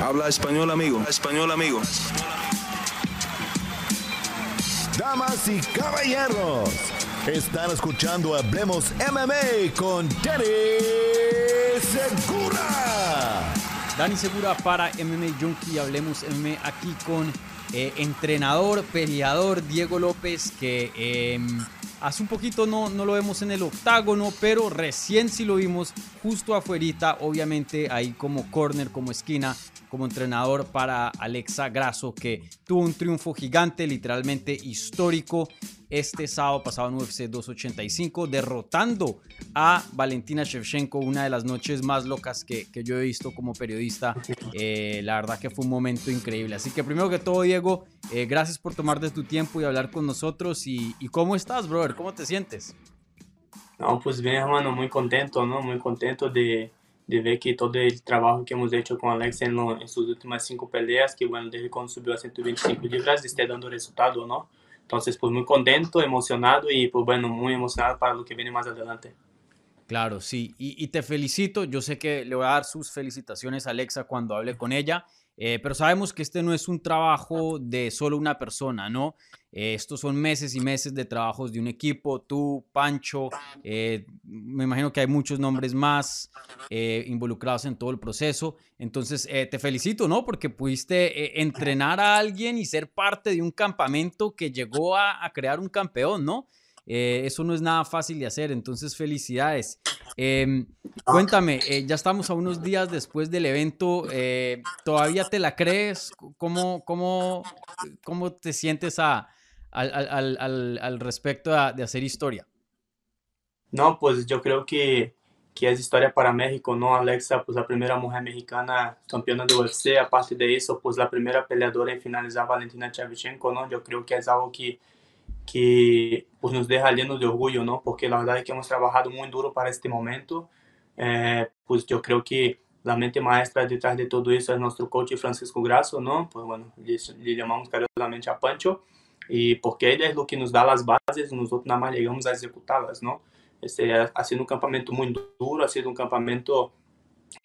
Habla español, amigo. Español, amigo. Damas y caballeros, están escuchando Hablemos MMA con Danny Segura. Dani Segura para MMA Junkie. Hablemos MMA aquí con eh, entrenador, peleador Diego López, que em, hace un poquito no, no lo vemos en el octágono, pero recién sí lo vimos justo afuerita, obviamente ahí como corner, como esquina, como entrenador para Alexa Grasso, que tuvo un triunfo gigante, literalmente histórico, este sábado pasado en UFC 285, derrotando a Valentina Shevchenko, una de las noches más locas que, que yo he visto como periodista. Eh, la verdad que fue un momento increíble. Así que primero que todo, Diego, eh, gracias por tomarte tu tiempo y hablar con nosotros. Y, y ¿Cómo estás, brother? ¿Cómo te sientes? No, pues bien, hermano, muy contento, ¿no? Muy contento de, de ver que todo el trabajo que hemos hecho con Alex en, lo, en sus últimas cinco peleas, que bueno, desde cuando subió a 125 libras, esté dando resultado, ¿no? Entonces, pues muy contento, emocionado y pues bueno, muy emocionado para lo que viene más adelante. Claro, sí, y, y te felicito, yo sé que le voy a dar sus felicitaciones a Alexa cuando hable con ella, eh, pero sabemos que este no es un trabajo de solo una persona, ¿no? Eh, estos son meses y meses de trabajos de un equipo, tú, Pancho, eh, me imagino que hay muchos nombres más eh, involucrados en todo el proceso. Entonces, te felicito, ¿no? Porque pudiste entrenar a alguien y ser parte de un campamento que llegó a, a crear un campeón, ¿no? Eh, eso no es nada fácil de hacer, entonces felicidades. Eh, cuéntame, eh, ya estamos a unos días después del evento, eh, ¿todavía te la crees? ¿Cómo, cómo, cómo te sientes a, al, al, al, al, respecto de, de hacer historia? No, pues yo creo que, que es historia para México, ¿no? Alexa, pues la primera mujer mexicana campeona de UFC, aparte de eso, pues la primera peleadora en finalizar Valentina Shevchenko, ¿no? Yo creo que es algo que que pues, nos deja llenos de orgullo, ¿no? Porque la verdad es que hemos trabajado muy duro para este momento. Eh, pues yo creo que la mente maestra detrás de todo eso es nuestro coach Francisco Grasso, ¿no? Pues bueno, le, le llamamos cariñosamente a Pancho, y porque él es lo que nos da las bases, nosotros nada más llegamos a ejecutarlas, ¿no? Este, ha sido un campamento muy duro, ha sido un campamento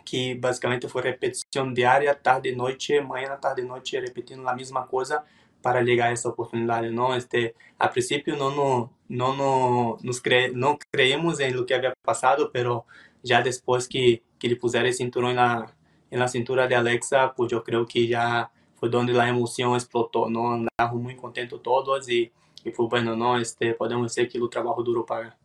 que básicamente fue repetición diaria, tarde, noche, mañana, tarde, noche, repitiendo la misma cosa para llegar a esa oportunidad, ¿no? Este, a principio no, no, no, no, nos cre, no creímos en lo que había pasado, pero ya después que, que le pusiera el cinturón en la, en la cintura de Alexa, pues yo creo que ya fue donde la emoción explotó, ¿no? Andamos muy contentos todos y, y fue bueno, ¿no? Este, podemos decir que el trabajo duro paga.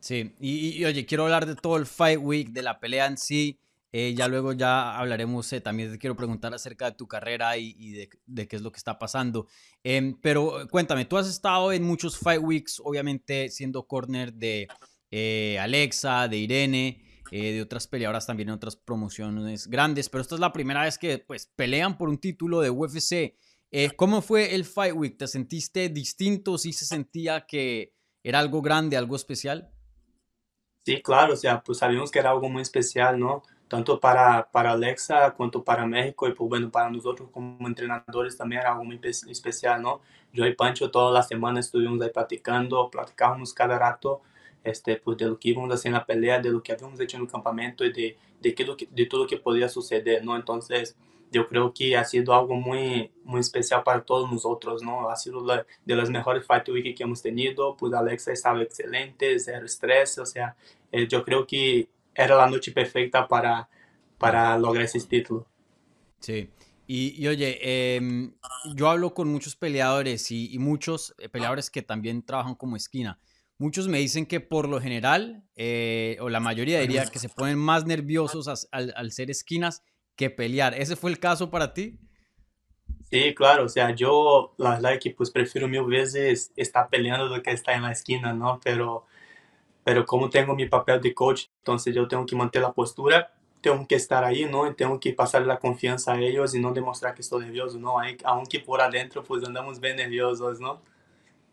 Sí, y, y, oye, quiero hablar de todo el Fight Week, de la pelea en sí. Eh, ya luego ya hablaremos, eh, también te quiero preguntar acerca de tu carrera y, de, qué es lo que está pasando. Eh, pero cuéntame, tú has estado en muchos Fight Weeks, obviamente siendo corner de eh, Alexa, de Irene, eh, de otras peleadoras también en otras promociones grandes, pero esta es la primera vez que pues pelean por un título de UFC. ¿Cómo fue el Fight Week? ¿Te sentiste distinto? ¿Sí se sentía que era algo grande, algo especial? Sí, claro, o sea, pues sabíamos que era algo muy especial, ¿no? Tanto para, para Alexa cuanto para México y pues bueno, para nosotros como entrenadores también era algo muy especial, ¿no? Yo y Pancho todas las semanas estuvimos ahí platicando, platicábamos cada rato, este, pues de lo que íbamos a hacer en la pelea, de lo que habíamos hecho en el campamento y de, de, que, de todo lo que podía suceder, ¿no? Entonces, yo creo que ha sido algo muy, muy especial para todos nosotros, ¿no? Ha sido la, de las mejores Fight Week que hemos tenido, pues Alexa estaba excelente, cero estrés, o sea, eh, yo creo que era la noche perfecta para, para lograr ese título. Sí. Y, y oye, eh, yo hablo con muchos peleadores y, y, muchos peleadores que también trabajan como esquina. Muchos me dicen que por lo general, eh, o la mayoría diría que se ponen más nerviosos al, al, ser esquinas que pelear. ¿Ese fue el caso para ti? Sí, claro, o sea, yo la verdad que pues prefiero mil veces estar peleando do que estar en la esquina, ¿no? Pero pero como tengo mi papel de coach, entonces yo tengo que mantener la postura, tengo que estar ahí, ¿no? Y tengo que pasar la confianza a ellos y no demostrar que estoy nervioso, ¿no? Aunque por adentro pues andamos bien nerviosos, ¿no?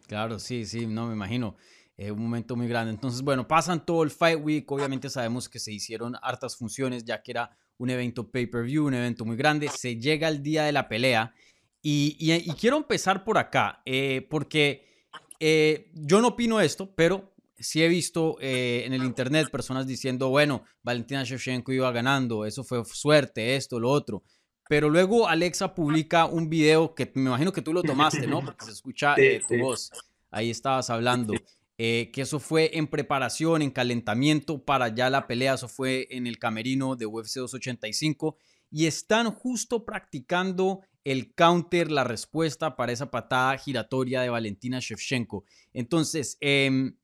Claro, sí, sí, no me imagino. Eh, un momento muy grande. Entonces, bueno, pasan todo el Fight Week. Obviamente sabemos que se hicieron hartas funciones, ya que era un evento pay-per-view, un evento muy grande. Se llega el día de la pelea. Y, quiero empezar por acá, eh, porque eh, yo no opino esto, pero sí he visto eh, en el internet personas diciendo, bueno, Valentina Shevchenko iba ganando, eso fue suerte, esto, lo otro. Pero luego Alexa publica un video que me imagino que tú lo tomaste, ¿no? Porque se escucha eh, tu voz. Ahí estabas hablando. Eh, que eso fue en preparación, en calentamiento para ya la pelea. Eso fue en el camerino de UFC 285. Y están justo practicando el counter, la respuesta para esa patada giratoria de Valentina Shevchenko. Entonces, em,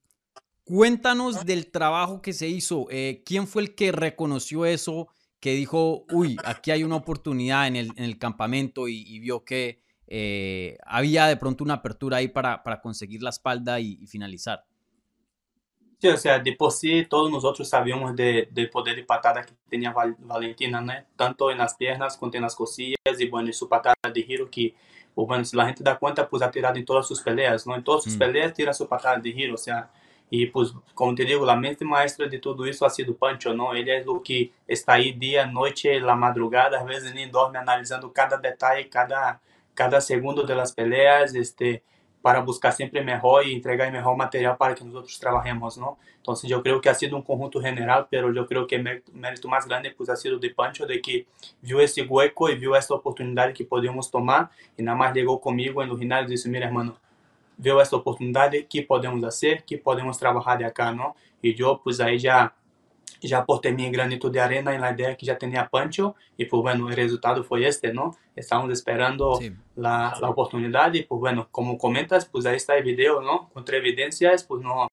cuéntanos del trabajo que se hizo. Eh, ¿Quién fue el que reconoció eso? Que dijo, uy, aquí hay una oportunidad en el, campamento y, vio que eh, había de pronto una apertura ahí para, para conseguir la espalda y finalizar. Sí, o sea, de por sí todos nosotros sabíamos de, del poder de patada que tenía Valentina, ¿no? Tanto en las piernas como en las cosillas y bueno, y su patada de giro que, bueno, si la gente da cuenta, pues ha tirado en todas sus peleas, ¿no? En todas sus mm. peleas tira su patada de giro, o sea, y pues, como te digo, la mente maestra de todo eso ha sido Pancho, ¿no? Él es lo que está ahí día, noche, la madrugada, a veces ni duerme analizando cada detalle, cada, cada segundo de las peleas, este para buscar siempre mejor y entregar mejor material para que nosotros trabajemos, ¿no? Entonces yo creo que ha sido un conjunto general, pero yo creo que el mérito más grande pues ha sido de Pancho, de que vio ese hueco y vio esta oportunidad que podíamos tomar y nada más llegó conmigo en los gimnasios y dice, mira hermano, veo esta oportunidad, ¿qué podemos hacer? ¿Qué podemos trabajar de acá, no? Y yo pues ahí ya já aportei mi granito de arena en la idea que ya tenía Pancho y pues bueno, el resultado fue este, ¿no? Estamos esperando sí. la, la, oportunidad y pues bueno, como comentas, pues ahí está el video, ¿no? Contra evidencias, pues no,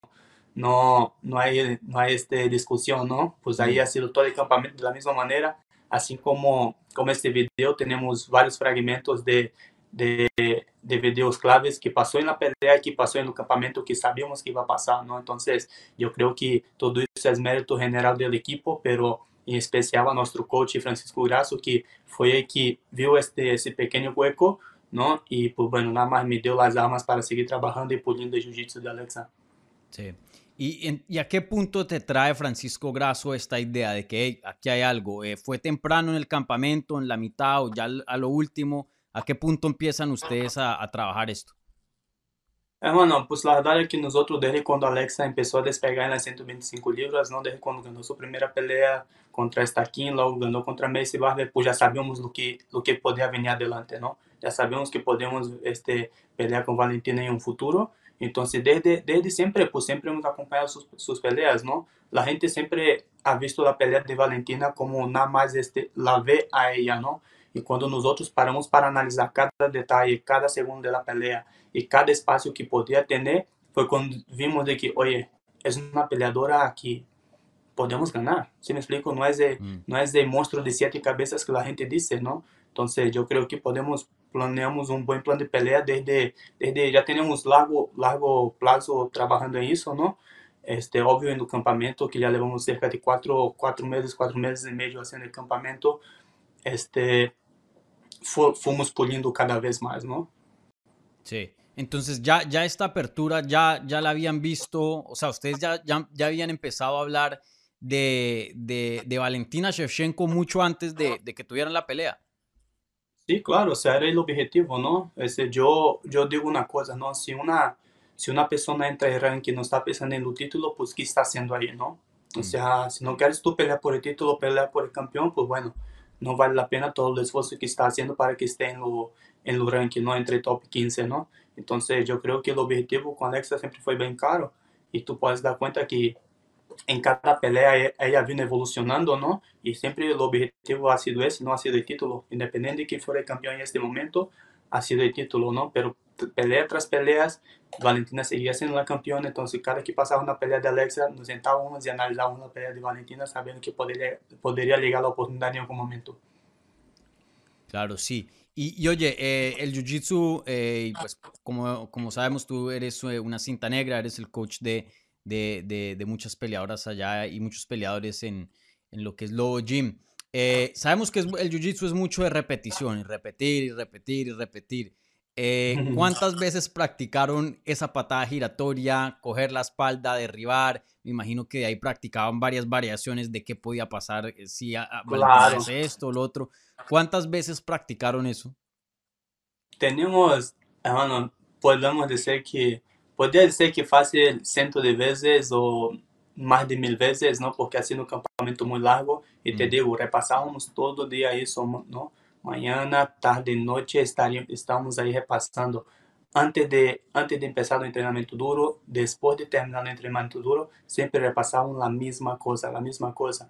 no, no hay, no hay este discusión, ¿no? Pues ahí ha sido todo el campamento de la misma manera, así como, como este video tenemos varios fragmentos de, de, de videos claves que pasó en la pelea, que pasó en el campamento, que sabíamos que iba a pasar, ¿no? Entonces, yo creo que todo eso es mérito general del equipo, pero en especial a nuestro coach Francisco Grasso, que fue el que vio este, ese pequeño hueco, ¿no? Y pues bueno, nada más me dio las armas para seguir trabajando y puliendo el jiu-jitsu de Alexa. Sí. ¿Y, ¿Y, a qué punto te trae Francisco Grasso esta idea de que aquí hay algo? Eh, ¿Fue temprano en el campamento, en la mitad o ya a lo último? ¿A qué punto empiezan ustedes a, a trabajar esto? Bueno, pues la verdad es que nosotros desde cuando Alexa empezó a despegar en las 125 libras, ¿no? desde cuando ganó su primera pelea contra Stakin, luego ganó contra Macy Barber, pues ya sabíamos lo que, lo que podía venir adelante, ¿no? Ya sabíamos que podíamos este, pelear con Valentina en un futuro. Entonces, desde, desde siempre, pues siempre hemos acompañado sus, sus peleas, ¿no? La gente siempre ha visto la pelea de Valentina como nada más este, la ve a ella, ¿no? E quando nós outros paramos para analisar cada detalhe, cada segundo da pelea e cada espaço que podia ter, foi quando vimos de que, oye, é uma peleadora que podemos ganhar. Se me explico, não é de, mm. não é de monstro de sete cabeças que a gente disse, não? Então, eu creio que podemos planeamos um bom plano de pelea desde, desde já temos largo largo prazo trabalhando em isso, não? Este, óbvio, no campamento, que já levamos cerca de quatro, quatro meses, quatro meses e meio fazendo campamento, este, fuimos puliendo cada vez más, ¿no? Sí. Entonces ya, ya esta apertura ya, ya la habían visto, o sea, ustedes ya, ya, ya habían empezado a hablar de, de, de Valentina Shevchenko mucho antes de, de, que tuvieran la pelea. Sí, claro, o sea, era el objetivo, ¿no? Ese, yo, yo digo una cosa, ¿no? Si una, si una persona entra en ranking y no está pensando en el título, pues ¿qué está haciendo ahí, no? O mm. sea, si no quieres tú pelear por el título, pelear por el campeón, pues bueno, no vale la pena todo el esfuerzo que está haciendo para que lo, en lo ranking, ¿no? Entre top 15, ¿no? Entonces yo creo que el objetivo con Alexa siempre fue bien claro y tú puedes dar cuenta que en cada pelea ella vino evolucionando, ¿no? Y siempre el objetivo ha sido ese, no ha sido el título. Independiente de fuera el campeón en este momento, ha sido el título, ¿no? Pero pelea tras peleas, Valentina seguía siendo la campeona, entonces cada que pasaba una pelea de Alexa, nos sentábamos y analizábamos la pelea de Valentina sabiendo que podría, podría llegar la oportunidad en algún momento. Claro, sí. Y, y oye, eh, el Jiu-Jitsu, eh, pues como, como sabemos, tú eres eh, una cinta negra, eres el coach de, de, de, de muchas peleadoras allá y muchos peleadores en, en lo que es Lobo Gym. Eh, sabemos que es, el Jiu-Jitsu es mucho de repetición, y repetir y repetir y repetir. Eh, ¿Cuántas veces practicaron esa patada giratoria, coger la espalda, derribar? Me imagino que de ahí practicaban varias variaciones de qué podía pasar eh, si a, claro. esto o lo otro. ¿Cuántas veces practicaron eso? Tenemos, hermano, podemos decir que podría decir que fácil ciento de veces o más de mil veces, ¿no? Porque sido un campamento muy largo y te digo, repasábamos todo el día eso, ¿no? Mañana, tarde, noche estaríamos, estamos ahí repasando. Antes de, antes de empezar el entrenamiento duro, después de terminar el entrenamiento duro, siempre repasamos la misma cosa, la misma cosa.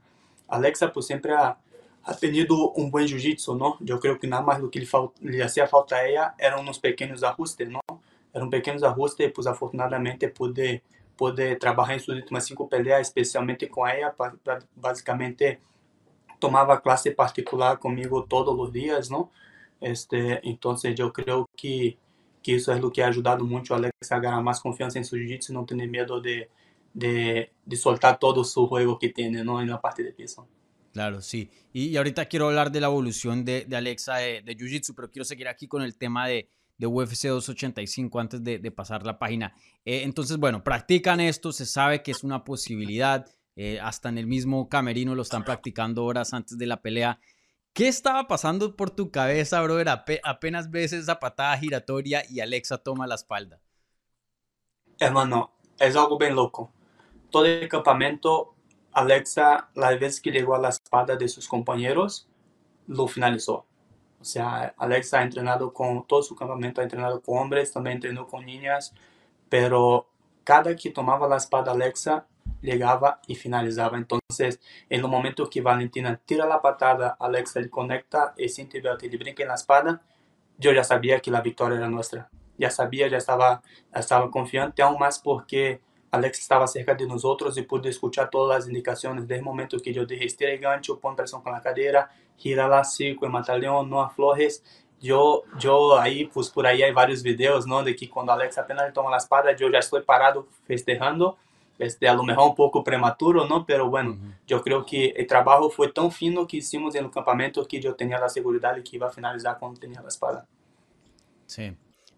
Alexa pues siempre ha, ha tenido un buen jiu-jitsu, ¿no? Yo creo que nada más lo que le, le hacía falta a ella eran unos pequeños ajustes, ¿no? Eran pequeños ajustes pues afortunadamente pude poder trabalhar em suas últimas cinco peleas, especialmente com ela, basicamente tomava classe particular comigo todos os dias, não? Este, então, eu creio que que isso é o que ha ajudado muito a Alex a ganhar mais confiança em seu jiu-jitsu não ter medo de, de, de, soltar todo o seu juego que tem ¿no? na parte de piso. Claro, sí. Y, y, ahorita quiero hablar de la evolución de, de Alexa de, de Jiu-Jitsu, pero quiero seguir aquí con el tema de, de UFC 285 antes de, pasar la página. Eh, entonces, bueno, practican esto, se sabe que es una posibilidad, eh, hasta en el mismo camerino lo están practicando horas antes de la pelea. ¿Qué estaba pasando por tu cabeza, brother? apenas ves esa patada giratoria y Alexa toma la espalda. Hermano, es algo bien loco. Todo el campamento, Alexa, la vez que llegó a la espalda de sus compañeros, lo finalizó. O sea, Alexa ha entrenado con todo su campamento, ha entrenado con hombres, también entrenó con niñas, pero cada que tomaba la espada Alexa, llegaba y finalizaba. Entonces, en el momento que Valentina tira la patada, Alexa le conecta y siente y le brinca en la espada, yo ya sabía que la victoria era nuestra. Ya sabía, ya estaba, estaba confiante, aún más porque Alex estaba cerca de nosotros y pude escuchar todas las indicaciones desde el momento que yo dije estira el gancho, pon presión con la cadera, gira la circo, mata león, no aflojes. Yo, yo ahí, pues por ahí hay varios videos, ¿no? De que cuando Alex apenas toma la espada, yo ya estoy parado festejando. Este, a lo mejor un poco prematuro, ¿no? Pero bueno, uh -huh. yo creo que el trabajo fue tan fino que hicimos en el campamento que yo tenía la seguridad de que iba a finalizar cuando tenía la espada. Sí.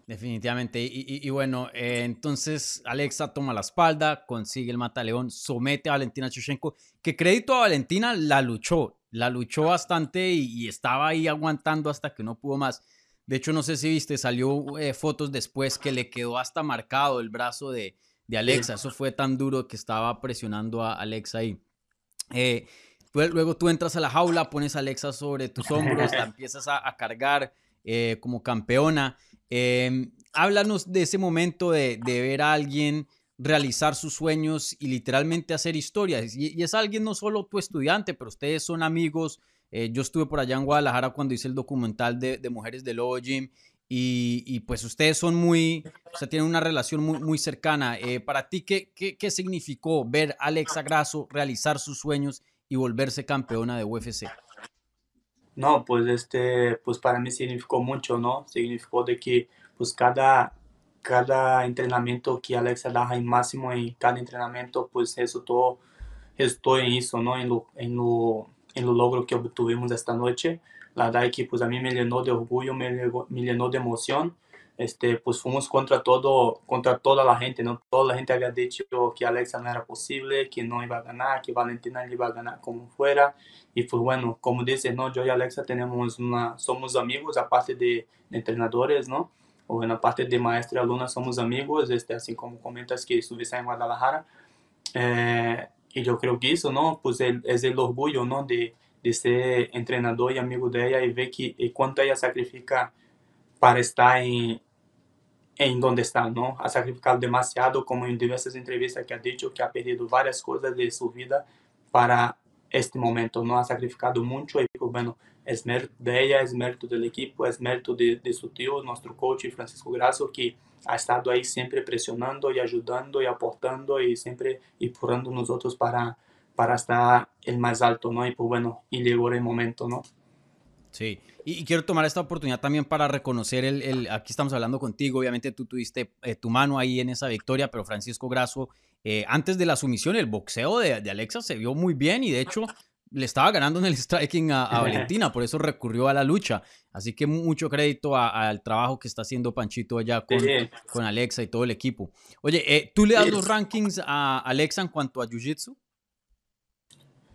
Definitivamente. Y, y, y bueno, eh, entonces Alexa toma la espalda, consigue el mataleón, somete a Valentina Chushenko, que crédito a Valentina la luchó, la luchó bastante y, y, estaba ahí aguantando hasta que no pudo más. De hecho, no sé si viste, salió eh, fotos después que le quedó hasta marcado el brazo de, de Alexa. Eso fue tan duro que estaba presionando a Alexa ahí. Eh, luego tú entras a la jaula, pones a Alexa sobre tus hombros, la empiezas a, a cargar eh, como campeona. Eh, háblanos de ese momento de, de, ver a alguien realizar sus sueños y literalmente hacer historias. Y, es alguien no solo tu estudiante, pero ustedes son amigos. Eh, yo estuve por allá en Guadalajara cuando hice el documental de, Mujeres del Lobo y, y, pues ustedes son muy, o sea, tienen una relación muy, muy cercana. Eh, para ti, ¿qué, ¿qué, qué, significó ver a Alexa Grasso realizar sus sueños y volverse campeona de UFC? No, pues este, pues para mí significó mucho, ¿no? Significó de que pues cada, cada entrenamiento que Alexa daba en máximo en cada entrenamiento, pues resultó, resultó en eso, ¿no? En lo, en lo, en lo logro que obtuvimos esta noche. La verdad es que pues a mí me llenó de orgullo, me, me llenó de emoción. Este, pues fuimos contra todo, contra toda la gente, ¿no? Toda la gente había dicho que Alexa no era posible, que no iba a ganar, que Valentina iba a ganar como fuera. Y pues bueno, como dices, ¿no? Yo y Alexa tenemos una, somos amigos, aparte de, de entrenadores, ¿no? O en la parte de maestra y alumna somos amigos, este, así como comentas que estuviste en Guadalajara. Eh, y yo creo que eso, ¿no? Pues el, es el. De, de ser entrenador y amigo de ella y ver que y cuánto ella sacrifica para estar en, en donde está, ¿no? Ha sacrificado demasiado, como en diversas entrevistas que ha dicho que ha perdido varias cosas de su vida para este momento, ¿no? Ha sacrificado mucho y pues bueno, es mérito de ella, es mérito del equipo, es mérito de, de su tío, nuestro coach Francisco Grasso, que ha estado ahí siempre presionando y ayudando y aportando y siempre empujando nosotros para, para estar el más alto, ¿no? Y pues bueno, y llegó el momento, ¿no? Sí, y, quiero tomar esta oportunidad también para reconocer el, el aquí estamos hablando contigo, obviamente tú tuviste eh, tu mano ahí en esa victoria, pero Francisco Grasso, eh, antes de la sumisión, el boxeo de, de, Alexa se vio muy bien y de hecho le estaba ganando en el striking a, a Valentina, por eso recurrió a la lucha. Así que mucho crédito al trabajo que está haciendo Panchito allá con, sí. con Alexa y todo el equipo. Oye, eh, ¿tú le das sí. los rankings a Alexa en cuanto a Jiu-Jitsu?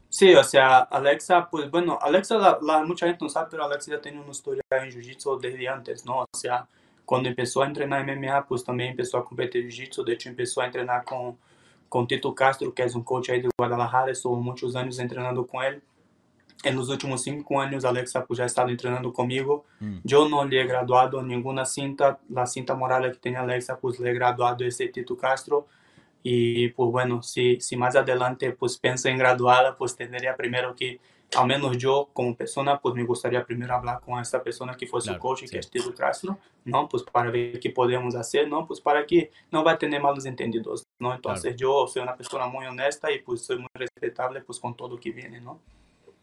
Sí, o sea, Alexa, pues bueno, Alexa, la, la, mucha gente no sabe, pero Alexa ya tiene una historia en Jiu-Jitsu desde antes, ¿no? O sea, Quando começou a treinar MMA, pues também começou a competir jiu-jitsu, de hecho começou a treinar com com Tito Castro, que é um coach aí de Guadalajara, estou muitos anos treinando com ele. E nos últimos cinco anos, Alexa pues, já está treinando comigo. Hum. Eu não lhe he graduado nenhuma cinta. A cinta moral que tem Alexa, pues lhe he graduado esse Tito Castro. E, pues bueno, se, se mais adelante pues penso em graduá-la, pues tendría primeiro que al menos yo como persona, pues me gustaría primero hablar con esta persona que fue claro, su coach, sí. que es Tito Castro, ¿no? Pues para ver qué podemos hacer, ¿no? Pues para que no va a tener malos entendidos, ¿no? Entonces claro. yo soy una persona muy honesta y pues soy muy respetable pues con todo lo que viene, ¿no?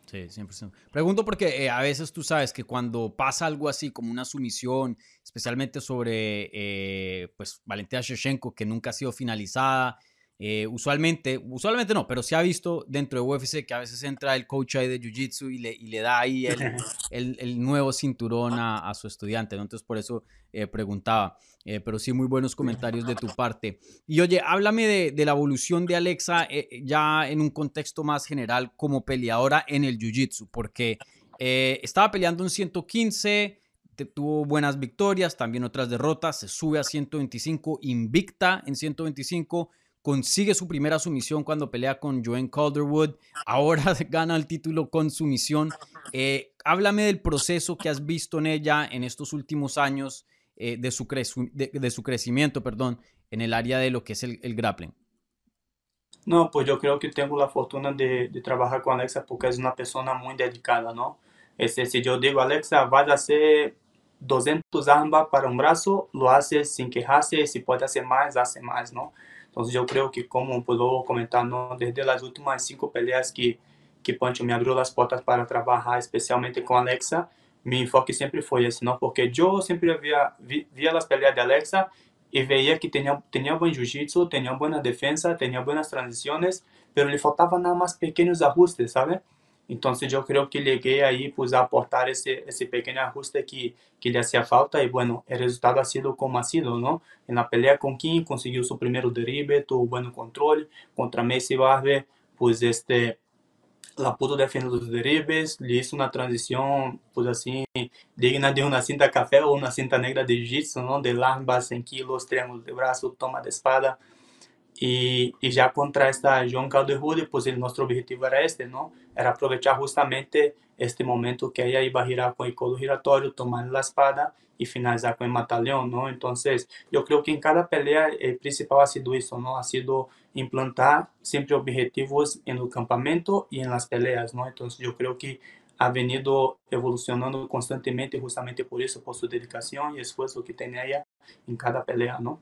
Sí, 100%. Pregunto porque eh, a veces tú sabes que cuando pasa algo así como una sumisión, especialmente sobre eh, pues Valentina Shevchenko, que nunca ha sido finalizada, eh, usualmente, usualmente no, pero se ha visto dentro de UFC que a veces entra el coach ahí de Jiu-Jitsu y le, y le, da ahí el, el, el nuevo cinturón a, a, su estudiante, ¿no? Entonces por eso eh, preguntaba, eh, pero sí muy buenos comentarios de tu parte. Y oye, háblame de, de la evolución de Alexa ya en un contexto más general como peleadora en el Jiu-Jitsu, porque estaba peleando en 115, tuvo buenas victorias, también otras derrotas, se sube a 125, invicta en 125 consigue su primera sumisión cuando pelea con Joanne Calderwood, ahora gana el título con sumisión. Eh, háblame del proceso que has visto en ella en estos últimos años eh, de, su de, su crecimiento perdón, en el área de lo que es el, el, grappling. No, pues yo creo que tengo la fortuna de, de, trabajar con Alexa porque es una persona muy dedicada, ¿no? Este, si yo digo, Alexa, vas a hacer 200 armas para un brazo, lo hace sin quejarse, si puede hacer más, hace más, ¿no? Entonces yo creo que como puedo comentar, ¿no? desde las últimas cinco peleas que, que Pancho me abrió las puertas para trabajar, especialmente con Alexa, mi enfoque siempre fue ese, ¿no? Porque yo siempre via, via las peleas de Alexa y veía que tenía, tenía buen jiu-jitsu, tenía buena defensa, tenía buenas transiciones, pero le faltaban nada más pequeños ajustes, ¿sabes? Entonces yo creo que llegué ahí pues a aportar ese, ese pequeño ajuste que, que le hacía falta y bueno, el resultado ha sido como ha sido, ¿no? En pelea con King consiguió su primer derribe, tuvo buen control, contra Messi Barber, pues este, la pudo defender los derribes, le hizo una transición pues así digna de una cinta café o una cinta negra de jiu-jitsu. De largas en kilos, triángulos de brazo, toma de espada. E, e já contra esta João Calderwood, pues el nosso objetivo era este, não? Era aproveitar justamente este momento que ella iba a girar com o colo giratório, tomar a espada e finalizar com o mataleão, não? Então, eu creio que em cada pelea o principal ha sido isso, não? Ha sido implantar sempre objetivos no campamento e nas peleas, não? Então, eu creio que ha venido evolucionando constantemente justamente por isso, por sua dedicação e esforço que tem ella em cada pelea, não?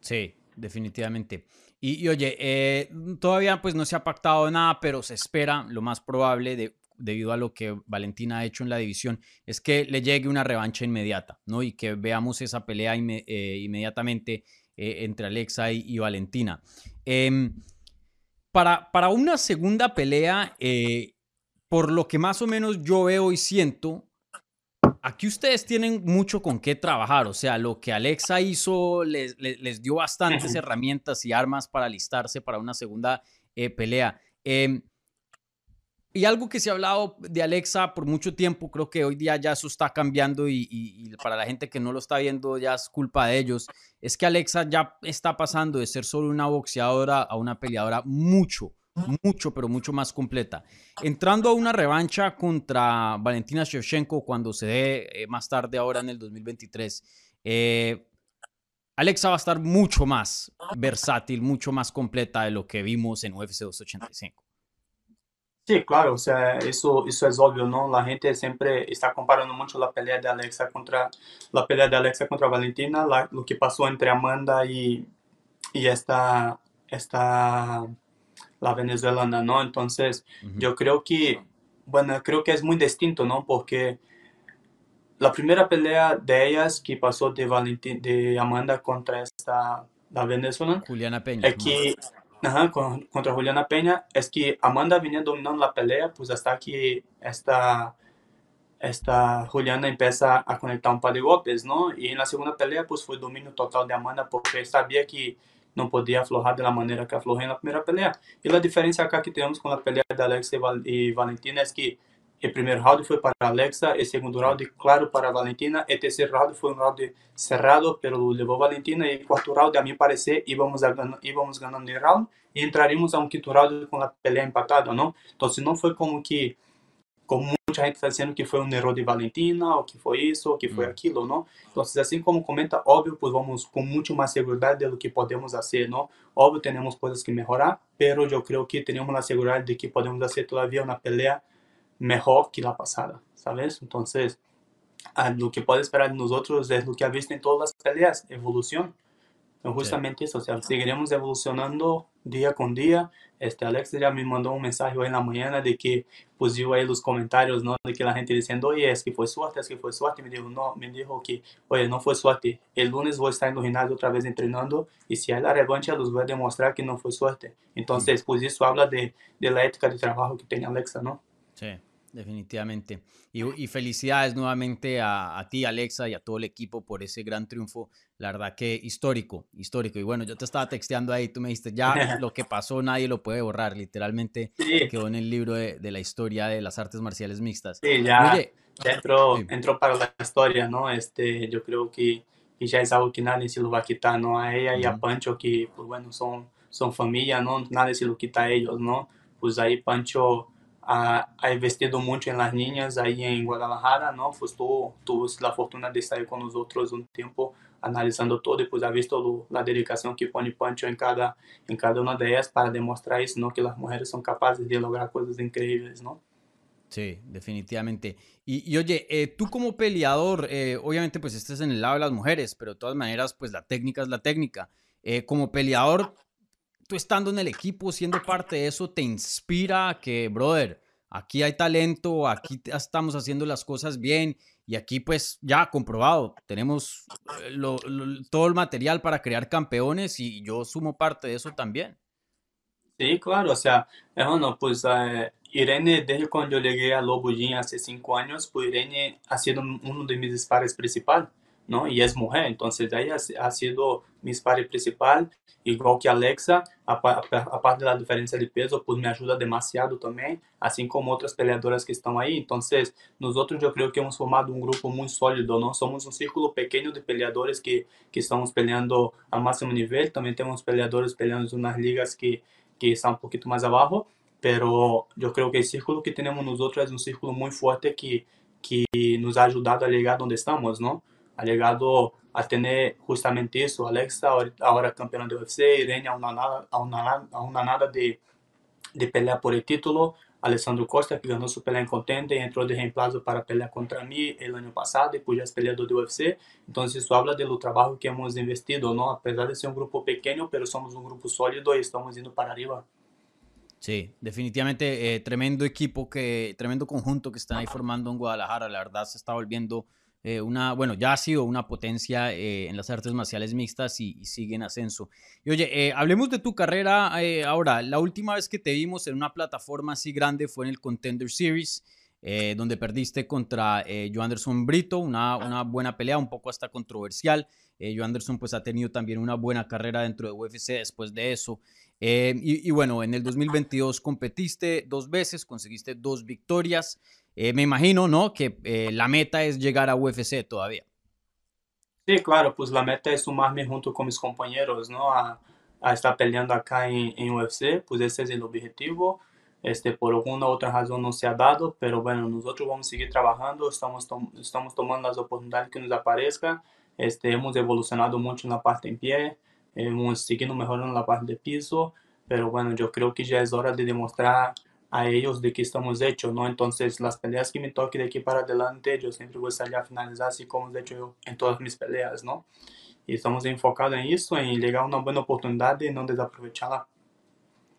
Sim, definitivamente. Y, oye, eh, todavía pues no se ha pactado nada, pero se espera, lo más probable, de, debido a lo que Valentina ha hecho en la división, es que le llegue una revancha inmediata, ¿no? Y que veamos esa pelea eh, inmediatamente eh, entre Alexa y, Valentina. Em, para, para, una segunda pelea, por lo que más o menos yo veo y siento, aquí ustedes tienen mucho con qué trabajar, o sea, lo que Alexa hizo les, les, dio bastantes herramientas y armas para alistarse para una segunda eh, pelea. Em, y algo que se ha hablado de Alexa por mucho tiempo, creo que hoy día ya eso está cambiando y, y, para la gente que no lo está viendo ya es culpa de ellos, es que Alexa ya está pasando de ser solo una boxeadora a una peleadora mucho, mucho, pero mucho más completa. Entrando a una revancha contra Valentina Shevchenko cuando se dé eh, más tarde ahora en el 2023, eh, Alexa va a estar mucho más versátil, mucho más completa de lo que vimos en UFC 285. Sí, claro, o sea, eso, eso es obvio, ¿no? La gente siempre está comparando mucho la pelea de Alexa contra la pelea de Alexa contra Valentina, lo que pasó entre Amanda y, y esta, esta la venezolana, ¿no? Entonces, yo creo que, bueno, creo que es muy distinto, ¿no? Porque la primera pelea de ellas que pasó de, Valentín, de Amanda contra esta, la venezolana, Juliana Peña. Es que, ajá, contra Juliana Peña, es que Amanda venía dominando la pelea, pues hasta que esta, esta Juliana empieza a conectar un par de golpes, ¿no? Y en la segunda pelea, pues fue dominio total de Amanda, porque sabía que não podia aflorar da maneira que aflorou na primeira pelea. E a diferença que temos com a pelea de Alex e Valentina é que el primer round fue para Alexa, el segundo round claro para Valentina, el tercer round fue un round cerrado, pero lo llevó Valentina y el cuarto round a mi parecer íbamos, a, íbamos ganando el round y entraríamos a un quinto round con la pelea empatada, ¿no? Entonces no fue como que como mucha gente está diciendo que fue un error de Valentina, o que fue eso, o que fue mm. aquilo, ¿no? Entonces, así como comenta, obvio, pues vamos con mucho más seguridad de lo que podemos hacer, ¿no? Obvio, tenemos cosas que mejorar, pero yo creo que tenemos la seguridad de que podemos hacer todavía una pelea mejor que la pasada, ¿sabes? Entonces, lo que puede esperar de nosotros es lo que ha visto en todas las peleas, Justamente eso, o sea, seguiremos evolucionando día con día. Este, Alex ya me mandó un mensaje hoy en la mañana de que pues vio ahí los comentarios, ¿no? De que la gente diciendo, oye, es que fue suerte, es que fue suerte. Me dijo, no, me dijo que, oye, no fue suerte. El lunes voy a estar en el gimnasio otra vez entrenando y si hay la revancha, los voy a demostrar que no fue suerte. Entonces, pues eso habla de, de la ética de trabajo que tiene Alexa, ¿no? Sí. Definitivamente. Y, felicidades nuevamente a, ti, Alexa, y a todo el equipo por ese gran triunfo. La verdad que histórico, histórico. Y bueno, yo te estaba texteando ahí, tú me dijiste, ya lo que pasó nadie lo puede borrar. Literalmente quedó en el libro de, la historia de las artes marciales mixtas. Sí, ya, entró, para la historia, ¿no? Este, yo creo que, ya es algo que nadie se lo va a quitar, ¿no? A ella y a Pancho, que, pues bueno, son, son familia, ¿no? Nadie se lo quita a ellos, ¿no? Pues ahí Pancho ha, ha, investido mucho en las niñas ahí en Guadalajara, ¿no? Pues tú tuviste la fortuna de estar con nosotros un tiempo analizando todo y pues ha visto lo, la dedicación que pone Pancho en cada, en cada una de ellas para demostrar eso, ¿no? Que las mujeres son capaces de lograr cosas increíbles, ¿no? Sí, definitivamente. Y, y oye, eh, tú como peleador, eh, obviamente pues estás en el lado de las mujeres, pero de todas maneras pues la técnica es la técnica. Eh, como peleador, tú estando en el equipo, siendo parte de eso, te inspira que, brother, aquí hay talento, aquí estamos haciendo las cosas bien y aquí pues ya comprobado, tenemos eh, todo el material para crear campeones y yo sumo parte de eso también. Sí, claro, o sea, bueno, pues eh, Irene, desde cuando yo llegué a Lobo hace cinco años, pues Irene ha sido uno de mis dispares principales. ¿No? Y es mujer, entonces ella ha sido mi sparring principal, igual que Alexa, aparte de la diferencia de peso, pues me ayuda demasiado también, así como otras peleadoras que están ahí. Entonces, nosotros yo creo que hemos formado un grupo muy sólido, ¿no? Somos un círculo pequeño de peleadores que, que estamos peleando al máximo nivel, también tenemos peleadores peleando en unas ligas que, que están un poquito más abajo, pero yo creo que el círculo que tenemos nosotros es un círculo muy fuerte que, que nos ha ayudado a llegar donde estamos, ¿no? Ha llegado a tener justamente eso. Alexa, ahora campeona de UFC, Irene a una nada, a una, a una nada de, de pelear por el título. Alessandro Costa, que ganó su pelea en contente, entró de reemplazo para pelear contra mí el año pasado y pues ya es peleador de UFC. Entonces eso habla del trabajo que hemos investido, ¿no? A pesar de ser un grupo pequeño, pero somos un grupo sólido y estamos yendo para arriba. Sí, definitivamente eh, tremendo equipo, que, tremendo conjunto que están ahí formando en Guadalajara. La verdad se está volviendo eh, una, bueno, ya ha sido una potencia eh, en las artes marciales mixtas y, sigue en ascenso. Y oye, eh, hablemos de tu carrera ahora. La última vez que te vimos en una plataforma así grande fue en el Contender Series, donde perdiste contra Joe Anderson Brito, una, una, buena pelea, un poco hasta controversial. Joe Anderson pues ha tenido también una buena carrera dentro de UFC después de eso. y, y bueno, en el 2022 competiste dos veces, conseguiste dos victorias. Eh, me imagino, ¿no? Que eh, la meta es llegar a UFC todavía. Sí, claro, pues la meta es sumarme junto con mis compañeros, ¿no? A, a estar peleando acá en, en, UFC, pues ese es el objetivo. Este, por alguna otra razón no se ha dado, pero bueno, nosotros vamos a seguir trabajando, estamos, estamos tomando las oportunidades que nos aparezcan. Este, hemos evolucionado mucho en la parte en pie, hemos seguido mejorando la parte de piso, pero bueno, yo creo que ya es hora de demostrar a ellos de que estamos hechos, ¿no? Entonces, las peleas que me toque de aquí para adelante, yo siempre voy a finalizar así como he hecho yo en todas mis peleas, ¿no? Y estamos enfocados en eso, en llegar a una buena oportunidad y no desaprovecharla.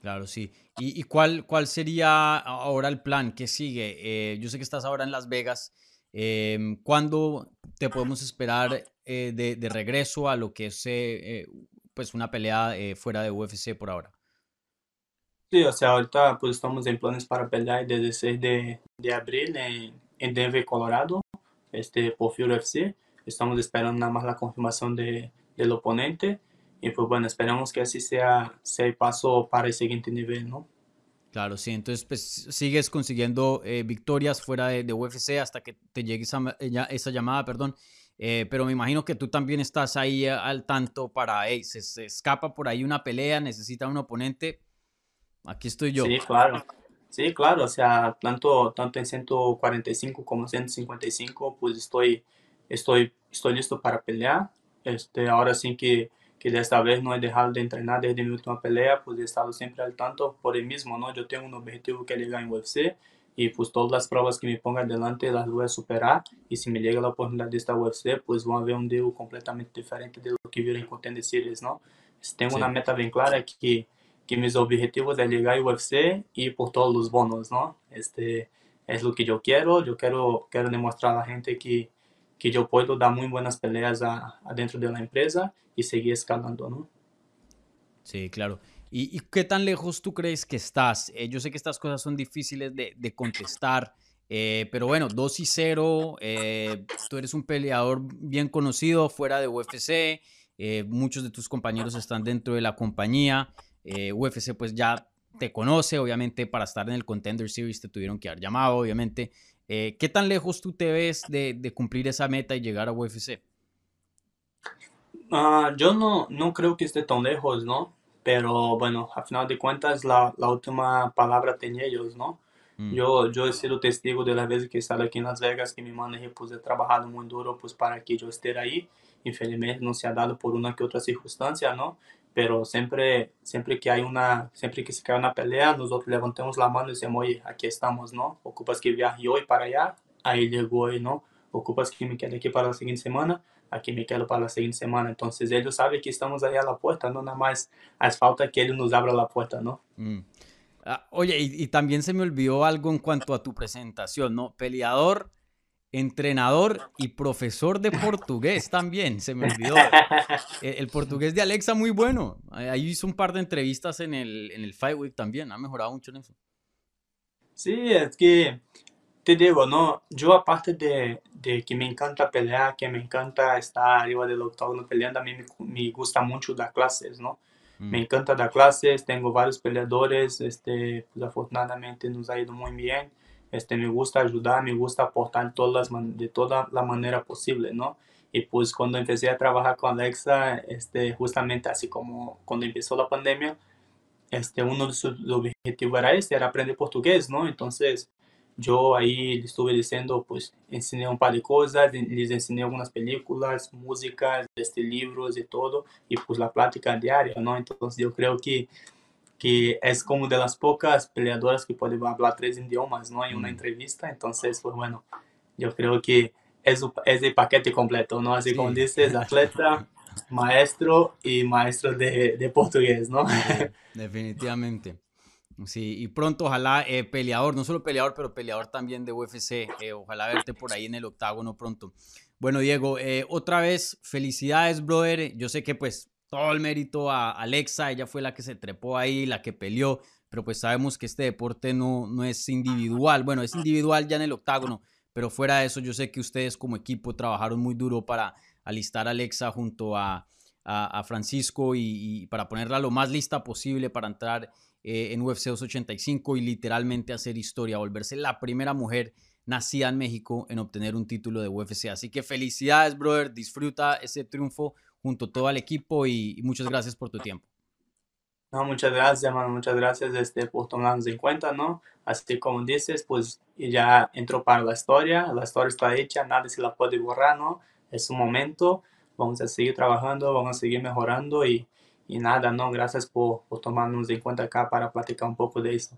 Claro, sí. ¿Y, y cuál, cuál sería ahora el plan? ¿Qué sigue? Eh, yo sé que estás ahora en Las Vegas. Eh, ¿Cuándo te podemos esperar eh, de, de, regreso a lo que es eh, pues una pelea fuera de UFC por ahora? Sí, o sea, ahorita pues estamos en planes para pelear el 16 de, de abril en, en, Denver, Colorado, este, por Fury FC. Estamos esperando nada más la confirmación de, del oponente y pues bueno, esperamos que así sea, sea el paso para el siguiente nivel, ¿no? Claro, sí, entonces pues sigues consiguiendo eh, victorias fuera de, de, UFC hasta que te llegue esa, esa llamada, perdón. Eh, pero me imagino que tú también estás ahí al tanto para, hey, se, se, escapa por ahí una pelea, necesita un oponente, aquí estoy yo. Sí, claro. Sí, claro, o sea, tanto, tanto en 145 como 155, pues estoy, estoy, estoy listo para pelear. Este, ahora sí que, que desta vez no he dejado de entrenar desde mi última pelea, pues he estado siempre al tanto por el mismo, ¿no? Yo tengo un objetivo que llegar en UFC y pues todas las pruebas que me pongan delante las voy a superar y si me llega la oportunidad de esta UFC, pues voy a ver un completamente diferente de lo que vieron en Contender Series, ¿no? Tengo sí. una meta bien clara que, que mis objetivos es llegar a UFC y por todos los bonos, ¿no? Este es lo que yo quiero, yo quiero, quiero demostrar a la gente que, que yo puedo dar muy buenas peleas adentro de la empresa y seguir escalando, ¿no? Sí, claro. ¿Y, ¿Y, qué tan lejos tú crees que estás? Eh, yo sé que estas cosas son difíciles de, de contestar, eh, pero bueno, 2 y 0, eh, tú eres un peleador bien conocido fuera de UFC, eh, muchos de tus compañeros están dentro de la compañía, UFC pues ya te conoce, obviamente para estar en el Contender Series te tuvieron que haber llamado, obviamente. ¿Qué tan lejos tú te ves de, de, cumplir esa meta y llegar a UFC? Uh, yo no, no creo que esté tan lejos, ¿no? pero bueno, a final de cuentas la, la última palabra tenía ellos, ¿no? Mm. Yo, yo he sido testigo de las veces que he estado aquí en Las Vegas, que mi manager pues he trabajado muy duro pues para que yo esté ahí. Infelizmente no se ha dado por una que otra circunstancia, ¿no? Pero siempre, siempre que hay una, siempre que se cae una pelea, nosotros levantamos la mano y decimos, oye, aquí estamos, ¿no? Ocupas que viaje hoy para allá, ahí llegó hoy, ¿no? Ocupas que me quede aquí para la siguiente semana, aquí me quedo para la siguiente semana. Entonces ellos saben que estamos ahí a la puerta, no nada más hace falta que ellos nos abran la puerta, ¿no? Mm. Ah, oye, y, y, también se me olvidó algo en cuanto a tu presentación, ¿no? Peleador, entrenador y profesor de portugués también, se me olvidó. El, el, portugués de Alexa muy bueno. Ahí hizo un par de entrevistas en el, en el Fight Week también, ha mejorado mucho en eso. Sí, es que te digo, ¿no? Yo aparte de, de, que me encanta pelear, que me encanta estar arriba del octágono peleando, a mí me, me gusta mucho dar clases, ¿no? Mm. Me encanta dar clases, tengo varios peleadores, este, pues afortunadamente nos ha ido muy bien, este, me gusta ayudar, me gusta aportar todas las, de toda la manera posible, ¿no? Y pues cuando empecé a trabajar con Alexa, este, justamente así como cuando empezó la pandemia, este, uno de sus objetivos era este, era aprender portugués, ¿no? Entonces, yo ahí estuve diciendo, pues enseñé un par de cosas, les enseñé algunas películas, músicas, este, libros y todo, y pues la plática diaria, ¿no? Entonces yo creo que, que es como de las pocas peleadoras que pueden hablar tres idiomas, ¿no? En una entrevista, entonces, pues bueno, yo creo que es, es el paquete completo, ¿no? Así sí. como dices, atleta, maestro y maestro de, de portugués, ¿no? Definitivamente. Sí, y pronto ojalá eh, peleador, no solo peleador, pero peleador también de UFC. Eh, ojalá verte por ahí en el octágono pronto. Bueno, Diego, eh, otra vez, felicidades, brother. Yo sé que pues todo el mérito a Alexa, ella fue la que se trepó ahí, la que peleó, pero pues sabemos que este deporte no, no es individual. Bueno, es individual ya en el octágono, pero fuera de eso, yo sé que ustedes como equipo trabajaron muy duro para alistar a Alexa junto a, a, a Francisco y, y para ponerla lo más lista posible para entrar eh, en UFC 285 y literalmente hacer historia, volverse la primera mujer nacida en México en obtener un título de UFC. Así que felicidades, brother, disfruta ese triunfo junto a todo el equipo y, muchas gracias por tu tiempo. No, muchas gracias, hermano, muchas gracias este, por tomarnos en cuenta, ¿no? Así como dices, pues ya entró para la historia, la historia está hecha, nadie se la puede borrar, ¿no? Es un momento, vamos a seguir trabajando, vamos a seguir mejorando y y nada, no, gracias por, por tomarnos en cuenta acá para platicar un poco de eso.